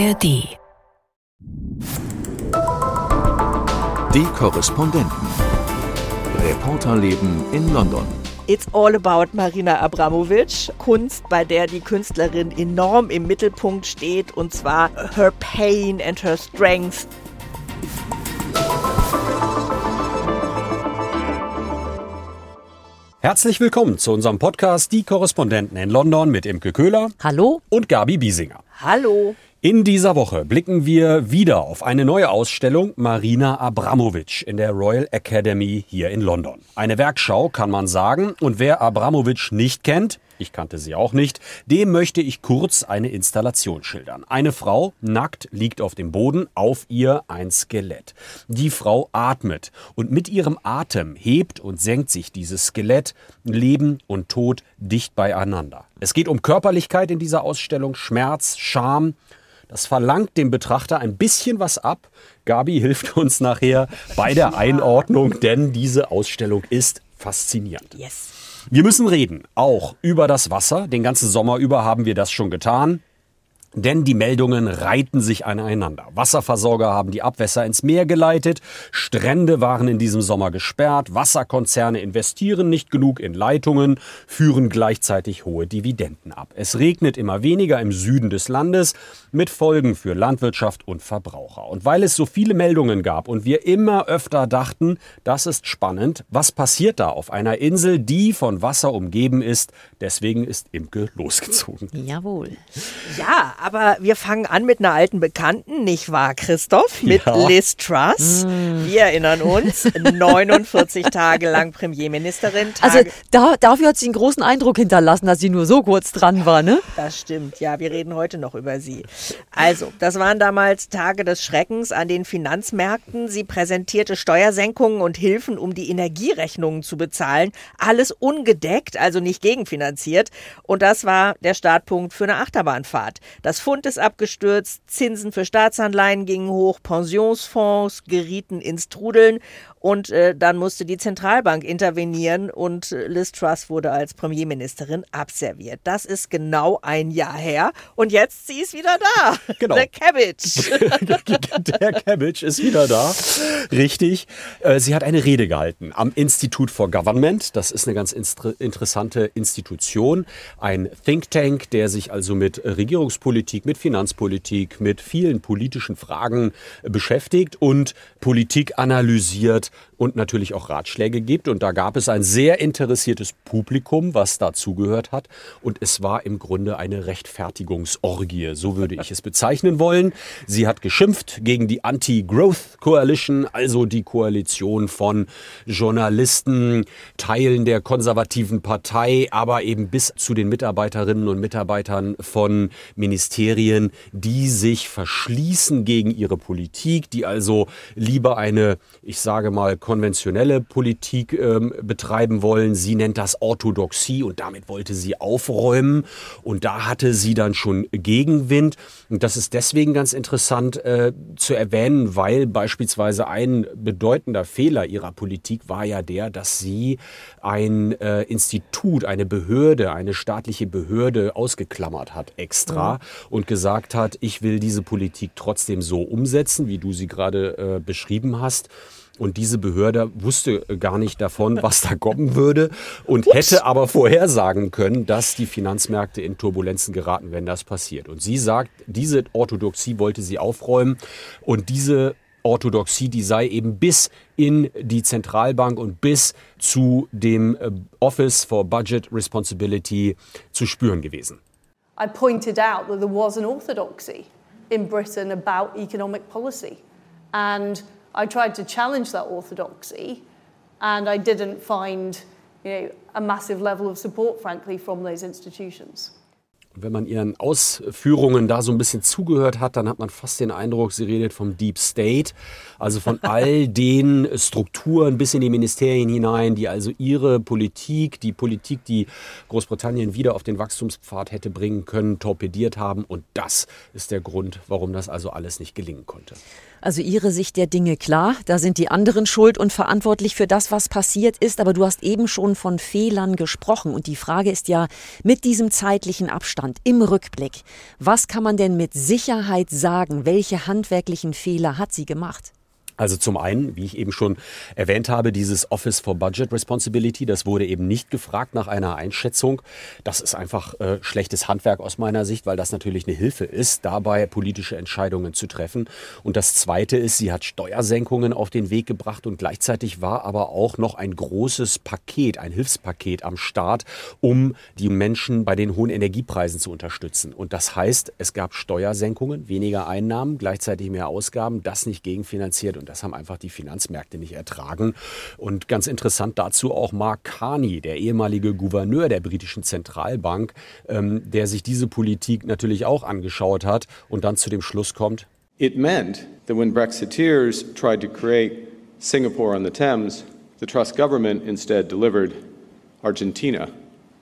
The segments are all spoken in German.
ARD. Die Korrespondenten. Reporterleben in London. It's all about Marina Abramovic. Kunst, bei der die Künstlerin enorm im Mittelpunkt steht, und zwar her pain and her strength. Herzlich willkommen zu unserem Podcast Die Korrespondenten in London mit Imke Köhler. Hallo. Und Gabi Biesinger. Hallo. In dieser Woche blicken wir wieder auf eine neue Ausstellung Marina Abramovic in der Royal Academy hier in London. Eine Werkschau kann man sagen und wer Abramovic nicht kennt, ich kannte sie auch nicht, dem möchte ich kurz eine Installation schildern. Eine Frau, nackt, liegt auf dem Boden, auf ihr ein Skelett. Die Frau atmet und mit ihrem Atem hebt und senkt sich dieses Skelett, Leben und Tod dicht beieinander. Es geht um Körperlichkeit in dieser Ausstellung, Schmerz, Scham, das verlangt dem Betrachter ein bisschen was ab. Gabi hilft uns nachher bei der Einordnung, denn diese Ausstellung ist faszinierend. Yes. Wir müssen reden, auch über das Wasser. Den ganzen Sommer über haben wir das schon getan. Denn die Meldungen reihten sich aneinander. Wasserversorger haben die Abwässer ins Meer geleitet, Strände waren in diesem Sommer gesperrt, Wasserkonzerne investieren nicht genug in Leitungen, führen gleichzeitig hohe Dividenden ab. Es regnet immer weniger im Süden des Landes, mit Folgen für Landwirtschaft und Verbraucher. Und weil es so viele Meldungen gab und wir immer öfter dachten, das ist spannend, was passiert da auf einer Insel, die von Wasser umgeben ist, deswegen ist Imke losgezogen. Jawohl. Ja, aber wir fangen an mit einer alten Bekannten, nicht wahr, Christoph? Mit Ja. Liz Truss. Wir erinnern uns, 49 Tage lang Premierministerin. Tage Also da, dafür hat sie einen großen Eindruck hinterlassen, dass sie nur so kurz dran war, ne? Das stimmt, ja, wir reden heute noch über sie. Also, das waren damals Tage des Schreckens an den Finanzmärkten. Sie präsentierte Steuersenkungen und Hilfen, um die Energierechnungen zu bezahlen. Alles ungedeckt, also nicht gegenfinanziert. Und das war der Startpunkt für eine Achterbahnfahrt. Das Pfund ist abgestürzt, Zinsen für Staatsanleihen gingen hoch, Pensionsfonds gerieten ins Trudeln und äh, dann musste die Zentralbank intervenieren und äh, Liz Truss wurde als Premierministerin abserviert. Das ist genau ein Jahr her und jetzt sie ist wieder da. Genau. The Cabbage. Der Cabbage ist wieder da. Richtig. Äh, Sie hat eine Rede gehalten am Institute for Government. Das ist eine ganz interessante Institution. Ein Think Tank, der sich also mit Regierungspolitik, mit Finanzpolitik, mit vielen politischen Fragen äh, beschäftigt und Politik analysiert und natürlich auch Ratschläge gibt. Und da gab es ein sehr interessiertes Publikum, was dazugehört hat. Und es war im Grunde eine Rechtfertigungsorgie, so würde ich es bezeichnen wollen. Sie hat geschimpft gegen die Anti-Growth Coalition, also die Koalition von Journalisten, Teilen der konservativen Partei, aber eben bis zu den Mitarbeiterinnen und Mitarbeitern von Ministerien, die sich verschließen gegen ihre Politik, die also lieber eine, ich sage mal, konventionelle Politik ähm, betreiben wollen. Sie nennt das Orthodoxie und damit wollte sie aufräumen. Und da hatte sie dann schon Gegenwind. Und das ist deswegen ganz interessant äh, zu erwähnen, weil beispielsweise ein bedeutender Fehler ihrer Politik war ja der, dass sie ein äh, Institut, eine Behörde, eine staatliche Behörde ausgeklammert hat extra und gesagt hat, ich will diese Politik trotzdem so umsetzen, wie du sie gerade äh, beschrieben hast. Und diese Behörde wusste gar nicht davon, was da kommen würde und hätte aber vorhersagen können, dass die Finanzmärkte in Turbulenzen geraten, wenn das passiert. Und sie sagt, diese Orthodoxie wollte sie aufräumen und diese Orthodoxie, die sei eben bis in die Zentralbank und bis zu dem äh, Office for Budget Responsibility zu spüren gewesen. I pointed out that there was an orthodoxy in Britain about economic policy. And I tried to challenge that orthodoxy, and I didn't find you know, a massive level of support, frankly, from those institutions. Und wenn man ihren Ausführungen da so ein bisschen zugehört hat, dann hat man fast den Eindruck, sie redet vom Deep State, also von all den Strukturen bis in die Ministerien hinein, die also ihre Politik, die Politik, die Großbritannien wieder auf den Wachstumspfad hätte bringen können, torpediert haben. Und das ist der Grund, warum das also alles nicht gelingen konnte. Also Ihre Sicht der Dinge klar, da sind die anderen schuld und verantwortlich für das, was passiert ist. Aber du hast eben schon von Fehlern gesprochen. Und die Frage ist ja, mit diesem zeitlichen Abstand, Abstand, im Rückblick, was kann man denn mit Sicherheit sagen? Welche handwerklichen Fehler hat sie gemacht? Also zum einen, wie ich eben schon erwähnt habe, dieses Office for Budget Responsibility, das wurde eben nicht gefragt nach einer Einschätzung. Das ist einfach äh, schlechtes Handwerk aus meiner Sicht, weil das natürlich eine Hilfe ist, dabei politische Entscheidungen zu treffen. Und das Zweite ist, sie hat Steuersenkungen auf den Weg gebracht und gleichzeitig war aber auch noch ein großes Paket, ein Hilfspaket am Start, um die Menschen bei den hohen Energiepreisen zu unterstützen. Und das heißt, es gab Steuersenkungen, weniger Einnahmen, gleichzeitig mehr Ausgaben, das nicht gegenfinanziert. Und das haben einfach die Finanzmärkte nicht ertragen. Und ganz interessant dazu auch Mark Carney, der ehemalige Gouverneur der britischen Zentralbank, ähm, der sich diese Politik natürlich auch angeschaut hat und dann zu dem Schluss kommt, It meant that when Brexiteers tried to create Singapore on the Thames, the Truss government instead delivered Argentina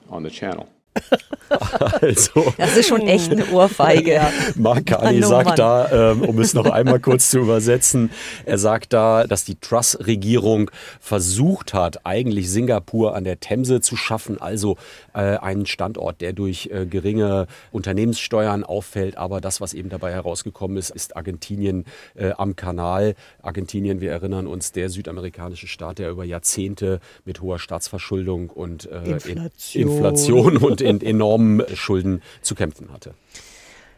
on the Channel. Also, das ist schon echt eine Ohrfeige. Ja. Markani oh sagt da, ähm, um es noch einmal kurz zu übersetzen, er sagt da, dass die Truss-Regierung versucht hat, eigentlich Singapur an der Themse zu schaffen, also äh, einen Standort, der durch äh, geringe Unternehmenssteuern auffällt. Aber das, was eben dabei herausgekommen ist, ist Argentinien äh, am Kanal. Argentinien, wir erinnern uns, der südamerikanische Staat, der über Jahrzehnte mit hoher Staatsverschuldung und Inflation. Inflation und in enormen Schulden zu kämpfen hatte.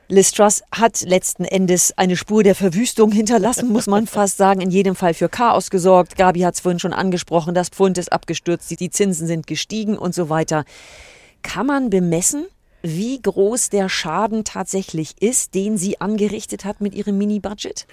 Liz Truss hat letzten Endes eine Spur der Verwüstung hinterlassen, muss man fast sagen. In jedem Fall für Chaos gesorgt. Gabi hat es vorhin schon angesprochen. Das Pfund ist abgestürzt, die Zinsen sind gestiegen und so weiter. Kann man bemessen, wie groß der Schaden tatsächlich ist, den sie angerichtet hat mit ihrem Mini-Budget?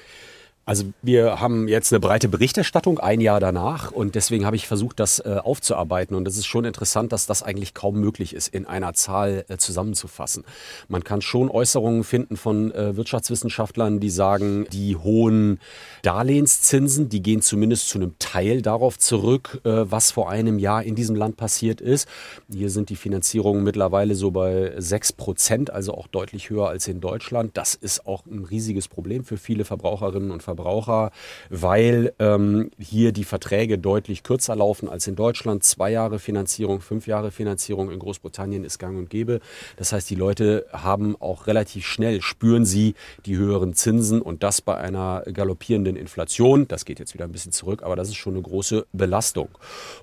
Also wir haben jetzt eine breite Berichterstattung ein Jahr danach und deswegen habe ich versucht, das äh, aufzuarbeiten und es ist schon interessant, dass das eigentlich kaum möglich ist, in einer Zahl äh, zusammenzufassen. Man kann schon Äußerungen finden von äh, Wirtschaftswissenschaftlern, die sagen, die hohen Darlehenszinsen, die gehen zumindest zu einem Teil darauf zurück, äh, was vor einem Jahr in diesem Land passiert ist. Hier sind die Finanzierungen mittlerweile so bei sechs Prozent, also auch deutlich höher als in Deutschland. Das ist auch ein riesiges Problem für viele Verbraucherinnen und Verbraucher. Verbraucher, weil ähm, hier die Verträge deutlich kürzer laufen als in Deutschland. Zwei Jahre Finanzierung, fünf Jahre Finanzierung in Großbritannien ist gang und gäbe. Das heißt, die Leute haben auch relativ schnell, spüren sie die höheren Zinsen und das bei einer galoppierenden Inflation. Das geht jetzt wieder ein bisschen zurück, aber das ist schon eine große Belastung.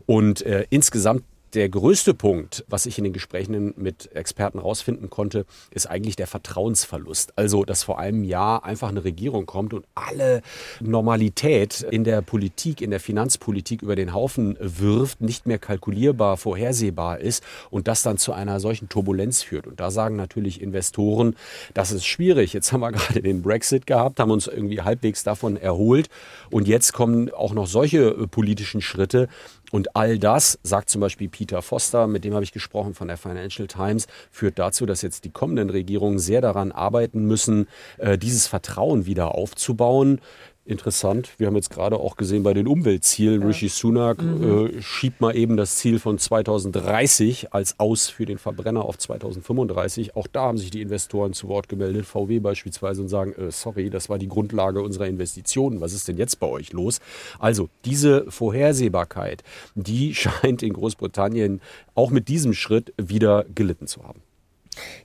Und äh, insgesamt der größte Punkt, was ich in den Gesprächen mit Experten rausfinden konnte, ist eigentlich der Vertrauensverlust. Also, dass vor einem Jahr einfach eine Regierung kommt und alle Normalität in der Politik, in der Finanzpolitik über den Haufen wirft, nicht mehr kalkulierbar, vorhersehbar ist und das dann zu einer solchen Turbulenz führt. Und da sagen natürlich Investoren, das ist schwierig. Jetzt haben wir gerade den Brexit gehabt, haben uns irgendwie halbwegs davon erholt und jetzt kommen auch noch solche politischen Schritte. Und all das, sagt zum Beispiel Peter Foster, mit dem habe ich gesprochen von der Financial Times, führt dazu, dass jetzt die kommenden Regierungen sehr daran arbeiten müssen, äh, dieses Vertrauen wieder aufzubauen interessant. Wir haben jetzt gerade auch gesehen bei den Umweltzielen, ja. Rishi Sunak mhm. äh, schiebt mal eben das Ziel von 2030 als Aus für den Verbrenner auf 2035. Auch da haben sich die Investoren zu Wort gemeldet, VW beispielsweise, und sagen, äh, sorry, das war die Grundlage unserer Investitionen. Was ist denn jetzt bei euch los? Also diese Vorhersehbarkeit, die scheint in Großbritannien auch mit diesem Schritt wieder gelitten zu haben.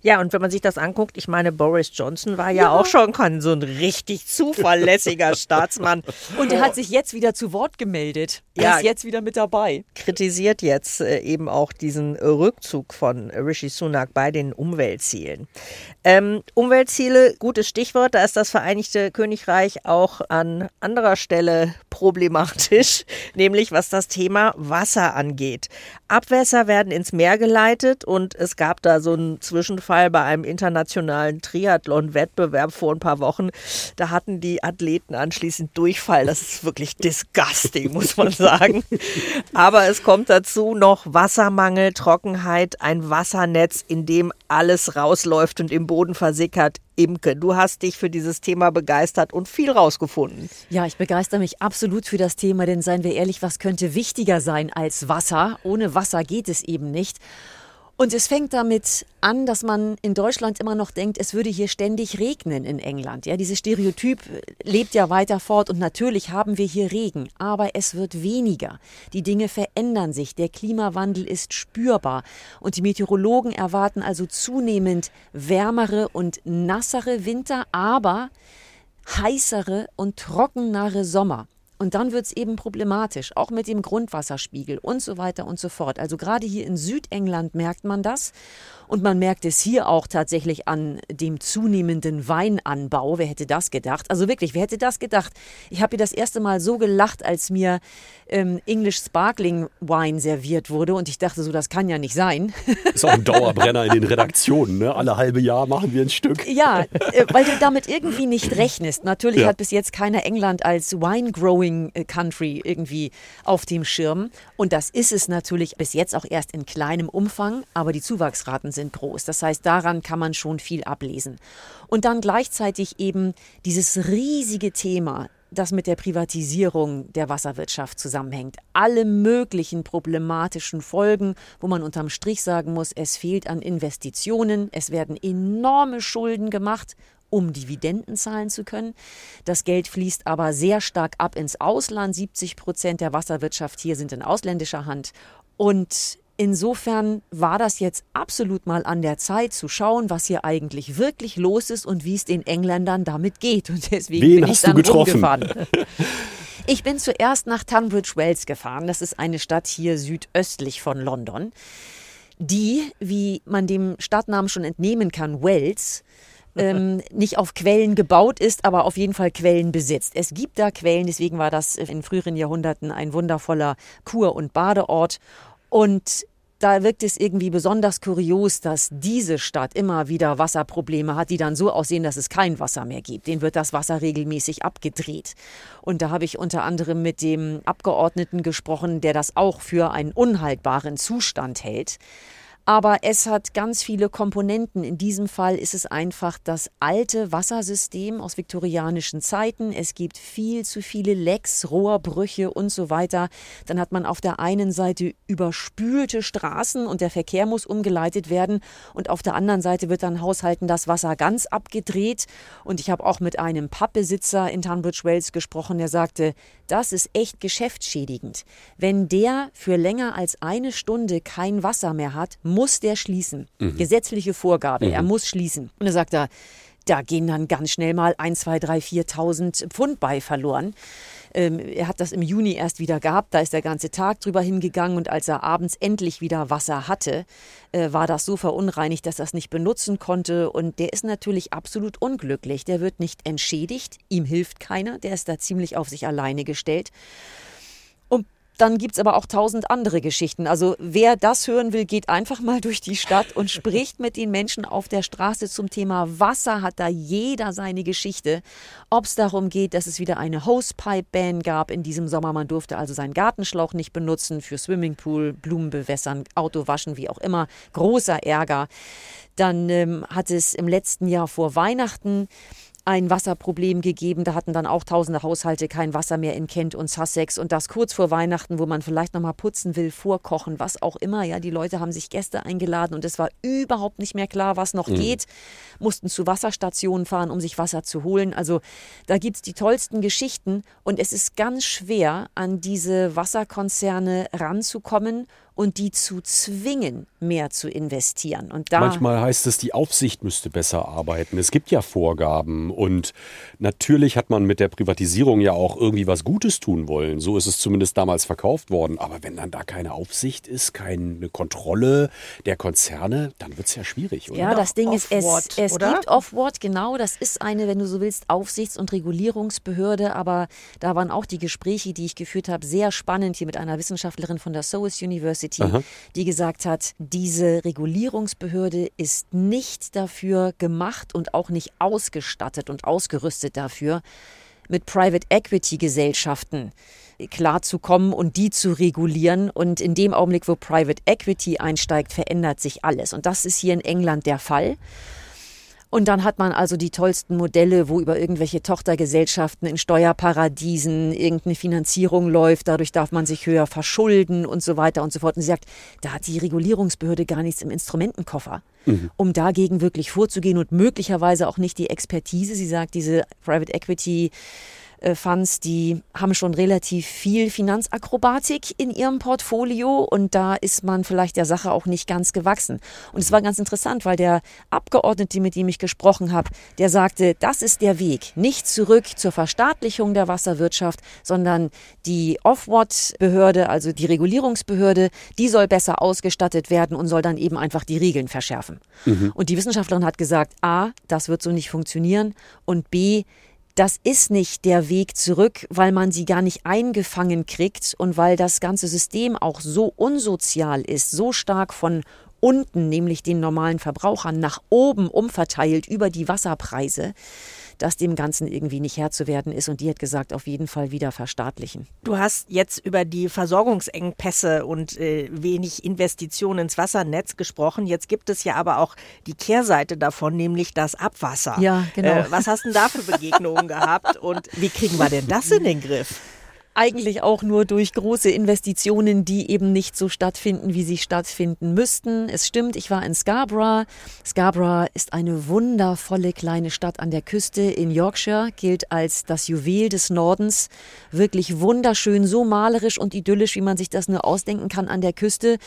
Ja, und wenn man sich das anguckt, ich meine, Boris Johnson war ja, ja. auch schon so ein richtig zuverlässiger Staatsmann. Und er hat sich jetzt wieder zu Wort gemeldet. Er ja, ist jetzt wieder mit dabei. Kritisiert jetzt äh, eben auch diesen Rückzug von Rishi Sunak bei den Umweltzielen. Ähm, Umweltziele, gutes Stichwort, da ist das Vereinigte Königreich auch an anderer Stelle problematisch, nämlich was das Thema Wasser angeht. Abwässer werden ins Meer geleitet und es gab da so einen Zwischenfall bei einem internationalen Triathlon-Wettbewerb vor ein paar Wochen. Da hatten die Athleten anschließend Durchfall. Das ist wirklich disgusting, muss man sagen. Aber es kommt dazu noch Wassermangel, Trockenheit, ein Wassernetz, in dem alles rausläuft und im Boden versickert. Imke, du hast dich für dieses Thema begeistert und viel rausgefunden. Ja, ich begeister mich absolut für das Thema, denn seien wir ehrlich, was könnte wichtiger sein als Wasser? Ohne Wasser geht es eben nicht. Und es fängt damit an, dass man in Deutschland immer noch denkt, es würde hier ständig regnen in England. Ja, dieses Stereotyp lebt ja weiter fort und natürlich haben wir hier Regen, aber es wird weniger. Die Dinge verändern sich, der Klimawandel ist spürbar und die Meteorologen erwarten also zunehmend wärmere und nassere Winter, aber heißere und trockenere Sommer. Und dann wird es eben problematisch, auch mit dem Grundwasserspiegel und so weiter und so fort. Also gerade hier in Südengland merkt man das. Und man merkt es hier auch tatsächlich an dem zunehmenden Weinanbau. Wer hätte das gedacht? Also wirklich, wer hätte das gedacht? Ich habe hier das erste Mal so gelacht, als mir ähm, English Sparkling Wine serviert wurde. Und ich dachte so, das kann ja nicht sein. Ist auch ein Dauerbrenner in den Redaktionen. Ne? Alle halbe Jahr machen wir ein Stück. Ja, äh, weil du damit irgendwie nicht rechnest. Natürlich Ja. hat bis jetzt keiner England als Wine-Growing äh, Country irgendwie auf dem Schirm. Und das ist es natürlich bis jetzt auch erst in kleinem Umfang, aber die Zuwachsraten sind groß. Das heißt, daran kann man schon viel ablesen. Und dann gleichzeitig eben dieses riesige Thema, das mit der Privatisierung der Wasserwirtschaft zusammenhängt. Alle möglichen problematischen Folgen, wo man unterm Strich sagen muss, es fehlt an Investitionen, es werden enorme Schulden gemacht um Dividenden zahlen zu können. Das Geld fließt aber sehr stark ab ins Ausland. 70 Prozent der Wasserwirtschaft hier sind in ausländischer Hand. Und insofern war das jetzt absolut mal an der Zeit zu schauen, was hier eigentlich wirklich los ist und wie es den Engländern damit geht. Und deswegen Wen bin ich dann getroffen? rumgefahren. Ich bin zuerst nach Tunbridge Wells gefahren. Das ist eine Stadt hier südöstlich von London, die, wie man dem Stadtnamen schon entnehmen kann, Wells, ähm, nicht auf Quellen gebaut ist, aber auf jeden Fall Quellen besitzt. Es gibt da Quellen, deswegen war das in früheren Jahrhunderten ein wundervoller Kur- und Badeort. Und da wirkt es irgendwie besonders kurios, dass diese Stadt immer wieder Wasserprobleme hat, die dann so aussehen, dass es kein Wasser mehr gibt. Den wird das Wasser regelmäßig abgedreht. Und da habe ich unter anderem mit dem Abgeordneten gesprochen, der das auch für einen unhaltbaren Zustand hält. Aber es hat ganz viele Komponenten. In diesem Fall ist es einfach das alte Wassersystem aus viktorianischen Zeiten. Es gibt viel zu viele Lecks, Rohrbrüche und so weiter. Dann hat man auf der einen Seite überspülte Straßen und der Verkehr muss umgeleitet werden. Und auf der anderen Seite wird dann Haushalten das Wasser ganz abgedreht. Und ich habe auch mit einem Pappbesitzer in Tunbridge Wells gesprochen, der sagte, das ist echt geschäftsschädigend. Wenn der für länger als eine Stunde kein Wasser mehr hat, muss der schließen. Gesetzliche Vorgabe, er muss schließen. Und er sagt da, da gehen dann ganz schnell mal 1, 2, 3, 4.000 Pfund bei verloren. Ähm, er hat das im Juni erst wieder gehabt, da ist der ganze Tag drüber hingegangen und als er abends endlich wieder Wasser hatte, äh, war das so verunreinigt, dass er es nicht benutzen konnte und der ist natürlich absolut unglücklich. Der wird nicht entschädigt, ihm hilft keiner, der ist da ziemlich auf sich alleine gestellt. Dann gibt es aber auch tausend andere Geschichten. Also wer das hören will, geht einfach mal durch die Stadt und spricht mit den Menschen auf der Straße zum Thema Wasser, hat da jeder seine Geschichte. Ob es darum geht, dass es wieder eine Hosepipe-Ban gab in diesem Sommer, man durfte also seinen Gartenschlauch nicht benutzen für Swimmingpool, Blumen bewässern, Auto waschen, wie auch immer. Großer Ärger. Dann ähm, hat es im letzten Jahr vor Weihnachten ein Wasserproblem gegeben. Da hatten dann auch tausende Haushalte kein Wasser mehr in Kent und Sussex. Und das kurz vor Weihnachten, wo man vielleicht noch mal putzen will, vorkochen, was auch immer. Ja, die Leute haben sich Gäste eingeladen und es war überhaupt nicht mehr klar, was noch geht. Mussten zu Wasserstationen fahren, um sich Wasser zu holen. Also da gibt es die tollsten Geschichten. Und es ist ganz schwer, an diese Wasserkonzerne ranzukommen und die zu zwingen, mehr zu investieren. Und da Manchmal heißt es, die Aufsicht müsste besser arbeiten. Es gibt ja Vorgaben und natürlich hat man mit der Privatisierung ja auch irgendwie was Gutes tun wollen. So ist es zumindest damals verkauft worden. Aber wenn dann da keine Aufsicht ist, keine Kontrolle der Konzerne, dann wird es ja schwierig, oder? Ja, das Ding ist, es, es oder? gibt Off-Ward, genau. Das ist eine, wenn du so willst, Aufsichts- und Regulierungsbehörde. Aber da waren auch die Gespräche, die ich geführt habe, sehr spannend hier mit einer Wissenschaftlerin von der SOAS University, die gesagt hat, diese Regulierungsbehörde ist nicht dafür gemacht und auch nicht ausgestattet und ausgerüstet dafür, mit Private Equity Gesellschaften klarzukommen und die zu regulieren. Und in dem Augenblick, wo Private Equity einsteigt, verändert sich alles. Und das ist hier in England der Fall. Und dann hat man also die tollsten Modelle, wo über irgendwelche Tochtergesellschaften in Steuerparadiesen irgendeine Finanzierung läuft. Dadurch darf man sich höher verschulden und so weiter und so fort. Und sie sagt, da hat die Regulierungsbehörde gar nichts im Instrumentenkoffer, mhm. um dagegen wirklich vorzugehen und möglicherweise auch nicht die Expertise. Sie sagt, diese Private Equity äh, Funds, die haben schon relativ viel Finanzakrobatik in ihrem Portfolio und da ist man vielleicht der Sache auch nicht ganz gewachsen. Und es war ganz interessant, weil der Abgeordnete, mit dem ich gesprochen habe, der sagte, das ist der Weg, nicht zurück zur Verstaatlichung der Wasserwirtschaft, sondern die Off-Watt-Behörde, also die Regulierungsbehörde, die soll besser ausgestattet werden und soll dann eben einfach die Regeln verschärfen. Mhm. Und die Wissenschaftlerin hat gesagt, a, das wird so nicht funktionieren und b, das ist nicht der Weg zurück, weil man sie gar nicht eingefangen kriegt und weil das ganze System auch so unsozial ist, so stark von unten, nämlich den normalen Verbrauchern, nach oben umverteilt über die Wasserpreise, dass dem Ganzen irgendwie nicht Herr zu werden ist. Und die hat gesagt, auf jeden Fall wieder verstaatlichen. Du hast jetzt über die Versorgungsengpässe und äh, wenig Investitionen ins Wassernetz gesprochen. Jetzt gibt es ja aber auch die Kehrseite davon, nämlich das Abwasser. Ja, genau. Äh, was hast du denn da für Begegnungen gehabt und wie kriegen wir denn das in den Griff? Eigentlich auch nur durch große Investitionen, die eben nicht so stattfinden, wie sie stattfinden müssten. Es stimmt, ich war in Scarborough. Scarborough ist eine wundervolle kleine Stadt an der Küste in Yorkshire, gilt als das Juwel des Nordens. Wirklich wunderschön, so malerisch und idyllisch, wie man sich das nur ausdenken kann an der Küste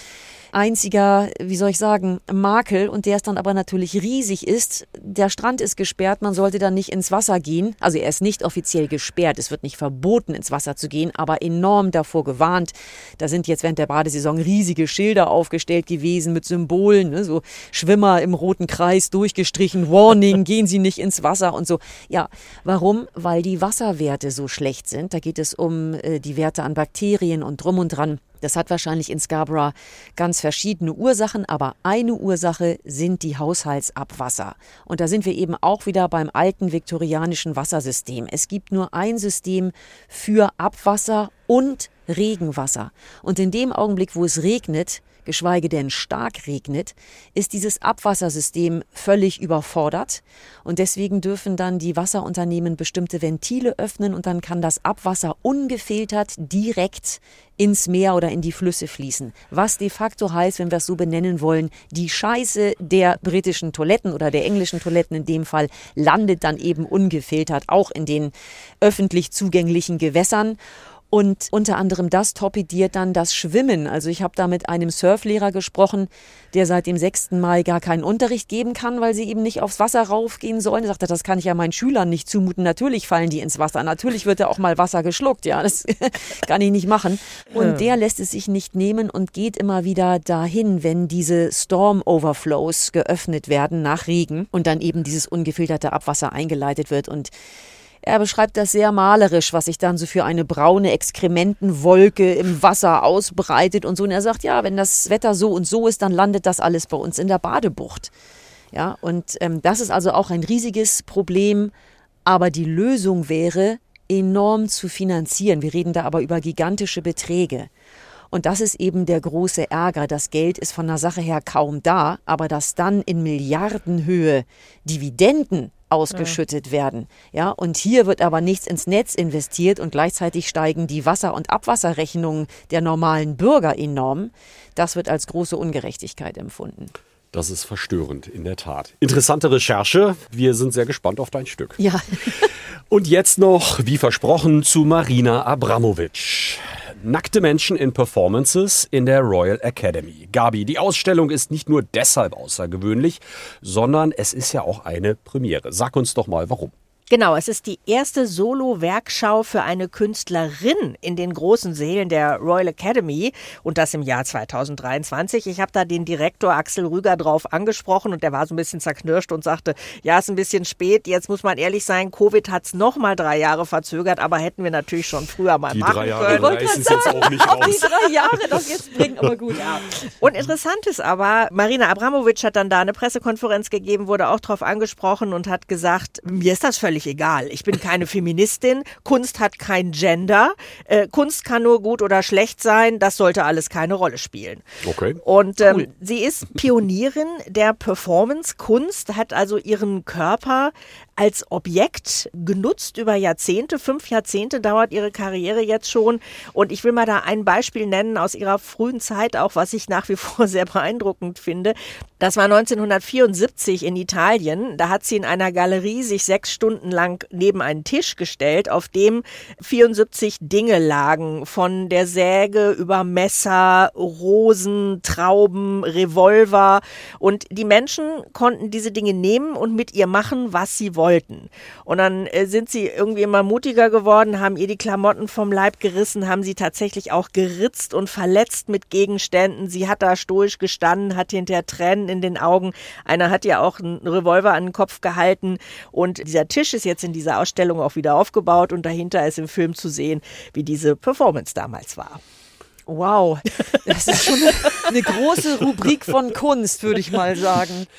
einziger, wie soll ich sagen, Makel und der es dann aber natürlich riesig ist. Der Strand ist gesperrt, man sollte dann nicht ins Wasser gehen. Also er ist nicht offiziell gesperrt, es wird nicht verboten, ins Wasser zu gehen, aber enorm davor gewarnt. Da sind jetzt während der Badesaison riesige Schilder aufgestellt gewesen mit Symbolen, ne, so Schwimmer im roten Kreis durchgestrichen, Warning, gehen Sie nicht ins Wasser und so. Ja, warum? Weil die Wasserwerte so schlecht sind. Da geht es um äh, die Werte an Bakterien und drum und dran. Das hat wahrscheinlich in Scarborough ganz verschiedene Ursachen, aber eine Ursache sind die Haushaltsabwasser. Und da sind wir eben auch wieder beim alten viktorianischen Wassersystem. Es gibt nur ein System für Abwasser und Regenwasser. Und in dem Augenblick, wo es regnet, geschweige denn stark regnet, ist dieses Abwassersystem völlig überfordert und deswegen dürfen dann die Wasserunternehmen bestimmte Ventile öffnen und dann kann das Abwasser ungefiltert direkt ins Meer oder in die Flüsse fließen. Was de facto heißt, wenn wir es so benennen wollen, die Scheiße der britischen Toiletten oder der englischen Toiletten in dem Fall landet dann eben ungefiltert auch in den öffentlich zugänglichen Gewässern. Und unter anderem das torpediert dann das Schwimmen. Also ich habe da mit einem Surflehrer gesprochen, der seit dem 6. Mai gar keinen Unterricht geben kann, weil sie eben nicht aufs Wasser raufgehen sollen. Er sagte, das kann ich ja meinen Schülern nicht zumuten. Natürlich fallen die ins Wasser. Natürlich wird da auch mal Wasser geschluckt. Ja, das kann ich nicht machen. Und der lässt es sich nicht nehmen und geht immer wieder dahin, wenn diese Storm Overflows geöffnet werden nach Regen und dann eben dieses ungefilterte Abwasser eingeleitet wird. Und er beschreibt das sehr malerisch, was sich dann so für eine braune Exkrementenwolke im Wasser ausbreitet und so. Und er sagt, ja, wenn das Wetter so und so ist, dann landet das alles bei uns in der Badebucht. Ja, und ähm, das ist also auch ein riesiges Problem. Aber die Lösung wäre, enorm zu finanzieren. Wir reden da aber über gigantische Beträge. Und das ist eben der große Ärger. Das Geld ist von der Sache her kaum da, aber dass dann in Milliardenhöhe Dividenden ausgeschüttet ja. werden. Ja, und hier wird aber nichts ins Netz investiert und gleichzeitig steigen die Wasser- und Abwasserrechnungen der normalen Bürger enorm. Das wird als große Ungerechtigkeit empfunden. Das ist verstörend, in der Tat. Interessante Recherche. Wir sind sehr gespannt auf dein Stück. Ja. Und jetzt noch, wie versprochen, zu Marina Abramovic. Nackte Menschen in Performances in der Royal Academy. Gabi, die Ausstellung ist nicht nur deshalb außergewöhnlich, sondern es ist ja auch eine Premiere. Sag uns doch mal, warum. Genau, es ist die erste Solo-Werkschau für eine Künstlerin in den großen Sälen der Royal Academy und das im Jahr 2023. Ich habe da den Direktor Axel Rüger drauf angesprochen und der war so ein bisschen zerknirscht und sagte, ja, ist ein bisschen spät. Jetzt muss man ehrlich sein, Covid hat es noch mal drei Jahre verzögert, aber hätten wir natürlich schon früher mal die machen drei Jahre können. es jetzt auch nicht raus. Die drei Jahre das jetzt bringen, aber gut. Ja. Und interessant ist aber, Marina Abramovic hat dann da eine Pressekonferenz gegeben, wurde auch drauf angesprochen und hat gesagt, mir ist das völlig völlig egal. Ich bin keine Feministin. Kunst hat kein Gender. Äh, Kunst kann nur gut oder schlecht sein. Das sollte alles keine Rolle spielen. Okay. Und ähm, sie ist Pionierin der Performance-Kunst, hat also ihren Körper als Objekt genutzt über Jahrzehnte. Fünf Jahrzehnte dauert ihre Karriere jetzt schon. Und ich will mal da ein Beispiel nennen aus ihrer frühen Zeit, auch was ich nach wie vor sehr beeindruckend finde. Das war 1974 in Italien. Da hat sie in einer Galerie sich sechs Stunden lang neben einen Tisch gestellt, auf dem 74 Dinge lagen. Von der Säge über Messer, Rosen, Trauben, Revolver. Und die Menschen konnten diese Dinge nehmen und mit ihr machen, was sie wollten. Und dann äh, sind sie irgendwie immer mutiger geworden, haben ihr die Klamotten vom Leib gerissen, haben sie tatsächlich auch geritzt und verletzt mit Gegenständen. Sie hat da stoisch gestanden, hat hinterher Tränen in den Augen. Einer hat ja auch einen Revolver an den Kopf gehalten. Und dieser Tisch ist jetzt in dieser Ausstellung auch wieder aufgebaut und dahinter ist im Film zu sehen, wie diese Performance damals war. Wow, das ist schon eine, eine große Rubrik von Kunst, würde ich mal sagen.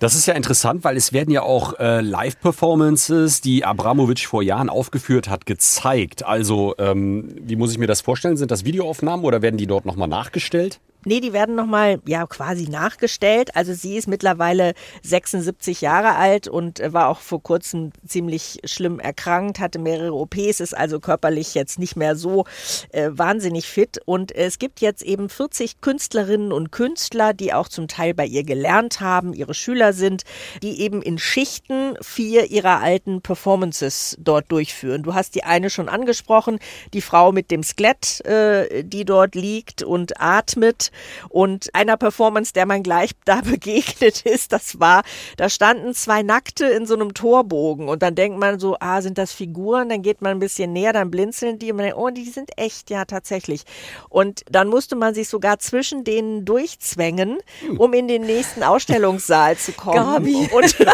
Das ist ja interessant, weil es werden ja auch äh, Live-Performances, die Abramowitsch vor Jahren aufgeführt hat, gezeigt. Also, ähm, wie muss ich mir das vorstellen? Sind das Videoaufnahmen oder werden die dort nochmal nachgestellt? Nee, die werden nochmal ja quasi nachgestellt. Also sie ist mittlerweile 76 Jahre alt und äh, war auch vor kurzem ziemlich schlimm erkrankt, hatte mehrere OPs, ist also körperlich jetzt nicht mehr so äh, wahnsinnig fit. Und es gibt jetzt eben 40 Künstlerinnen und Künstler, die auch zum Teil bei ihr gelernt haben, ihre Schüler sind, die eben in Schichten vier ihrer alten Performances dort durchführen. Du hast die eine schon angesprochen, die Frau mit dem Skelett, äh, die dort liegt und atmet und einer Performance, der man gleich da begegnet ist, das war, da standen zwei Nackte in so einem Torbogen und dann denkt man so, ah, sind das Figuren? Dann geht man ein bisschen näher, dann blinzeln die und man denkt, oh, die sind echt, ja, tatsächlich. Und dann musste man sich sogar zwischen denen durchzwängen, um in den nächsten Ausstellungssaal zu kommen. Gabi. Und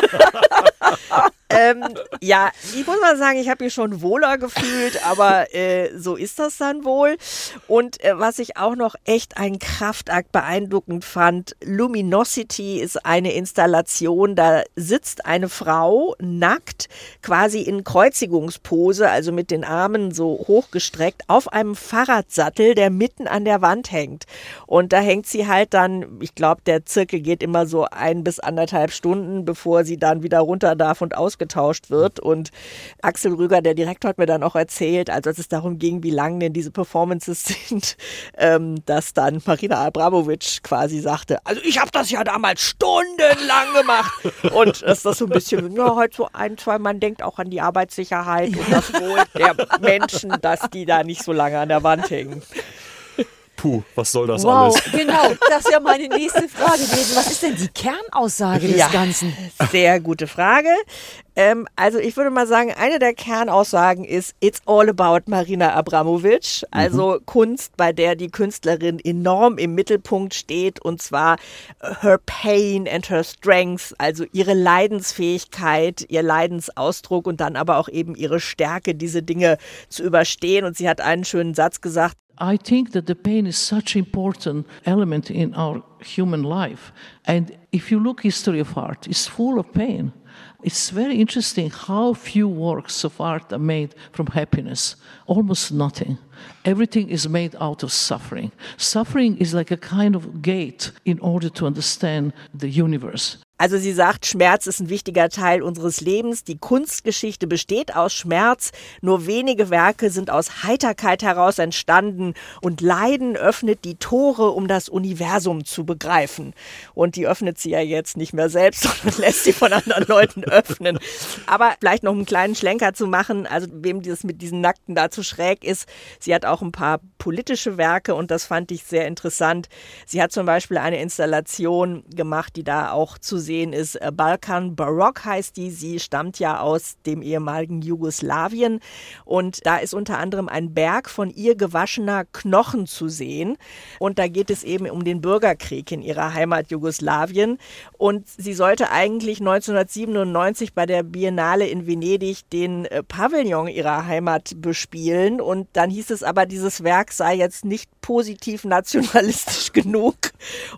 ähm, ja, ich muss mal sagen, ich habe mich schon wohler gefühlt, aber äh, so ist das dann wohl. Und äh, was ich auch noch echt einen Kraftakt beeindruckend fand, Luminosity ist eine Installation, da sitzt eine Frau nackt, quasi in Kreuzigungspose, also mit den Armen so hochgestreckt, auf einem Fahrradsattel, der mitten an der Wand hängt. Und da hängt sie halt dann, ich glaube, der Zirkel geht immer so ein bis anderthalb Stunden, bevor sie dann wieder runter darf und ausgetauscht wird. Und Axel Rüger, der Direktor, hat mir dann auch erzählt, also als es darum ging, wie lang denn diese Performances sind, ähm, dass dann Marina Abramovic quasi sagte, also ich habe das ja damals stundenlang gemacht. Und dass das so ein bisschen, ja, heute so ein, zwei, man denkt auch an die Arbeitssicherheit und das Wohl der Menschen, dass die da nicht so lange an der Wand hängen. Puh, was soll das Wow, alles? genau. Das ist ja meine nächste Frage gewesen. Was ist denn die Kernaussage des Ja. Ganzen? Sehr gute Frage. Ähm, also ich würde mal sagen, eine der Kernaussagen ist, it's all about Marina Abramovic. Also Kunst, bei der die Künstlerin enorm im Mittelpunkt steht und zwar her pain and her strength, also ihre Leidensfähigkeit, ihr Leidensausdruck und dann aber auch eben ihre Stärke, diese Dinge zu überstehen. Und sie hat einen schönen Satz gesagt, I think that the pain is such an important element in our human life. And if you look history of art, it's full of pain. It's very interesting how few works of art are made from happiness. Almost nothing. Everything is made out of suffering. Suffering is like a kind of gate in order to understand the universe. Also sie sagt, Schmerz ist ein wichtiger Teil unseres Lebens. Die Kunstgeschichte besteht aus Schmerz. Nur wenige Werke sind aus Heiterkeit heraus entstanden. Und Leiden öffnet die Tore, um das Universum zu begreifen. Und die öffnet sie ja jetzt nicht mehr selbst, sondern lässt sie von anderen Leuten öffnen. Aber vielleicht noch einen kleinen Schlenker zu machen, also wem das mit diesen Nackten da zu schräg ist. Sie hat auch ein paar politische Werke und das fand ich sehr interessant. Sie hat zum Beispiel eine Installation gemacht, die da auch zu sehen ist. Äh, Balkan Barock heißt die. Sie stammt ja aus dem ehemaligen Jugoslawien. Und da ist unter anderem ein Berg von ihr gewaschener Knochen zu sehen. Und da geht es eben um den Bürgerkrieg in ihrer Heimat Jugoslawien. Und sie sollte eigentlich 1997 bei der Biennale in Venedig den äh, Pavillon ihrer Heimat bespielen. Und dann hieß es aber, dieses Werk sei jetzt nicht positiv nationalistisch genug.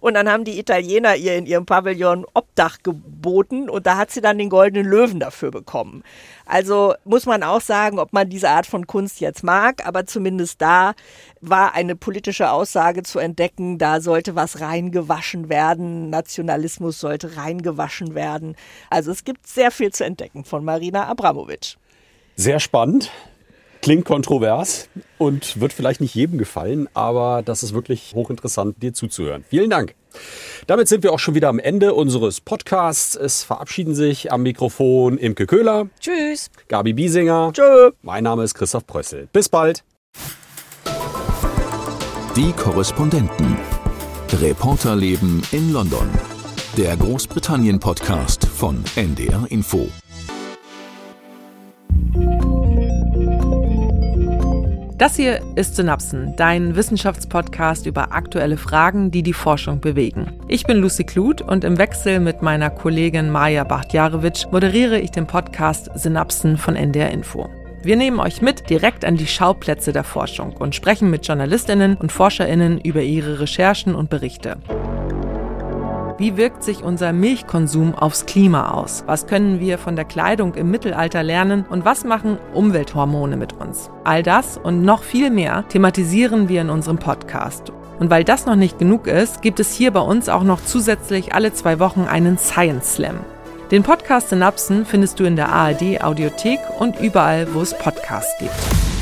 Und dann haben die Italiener ihr in ihrem Pavillon ob Obdach geboten und da hat sie dann den Goldenen Löwen dafür bekommen. Also muss man auch sagen, ob man diese Art von Kunst jetzt mag, aber zumindest da war eine politische Aussage zu entdecken, da sollte was reingewaschen werden, Nationalismus sollte reingewaschen werden. Also es gibt sehr viel zu entdecken von Marina Abramovic. Sehr spannend. Klingt kontrovers und wird vielleicht nicht jedem gefallen, aber das ist wirklich hochinteressant, dir zuzuhören. Vielen Dank. Damit sind wir auch schon wieder am Ende unseres Podcasts. Es verabschieden sich am Mikrofon Imke Köhler, Tschüss. Gabi Biesinger. Tschö. Mein Name ist Christoph Prössel. Bis bald. Die Korrespondenten. Reporterleben in London. Der Großbritannien-Podcast von NDR Info. Das hier ist Synapsen, dein Wissenschaftspodcast über aktuelle Fragen, die die Forschung bewegen. Ich bin Lucy Kluth und im Wechsel mit meiner Kollegin Maja Bachtjarewitsch moderiere ich den Podcast Synapsen von NDR Info. Wir nehmen euch mit direkt an die Schauplätze der Forschung und sprechen mit Journalistinnen und Forscherinnen über ihre Recherchen und Berichte. Wie wirkt sich unser Milchkonsum aufs Klima aus? Was können wir von der Kleidung im Mittelalter lernen? Und was machen Umwelthormone mit uns? All das und noch viel mehr thematisieren wir in unserem Podcast. Und weil das noch nicht genug ist, gibt es hier bei uns auch noch zusätzlich alle zwei Wochen einen Science Slam. Den Podcast Synapsen findest du in der ARD Audiothek und überall, wo es Podcasts gibt.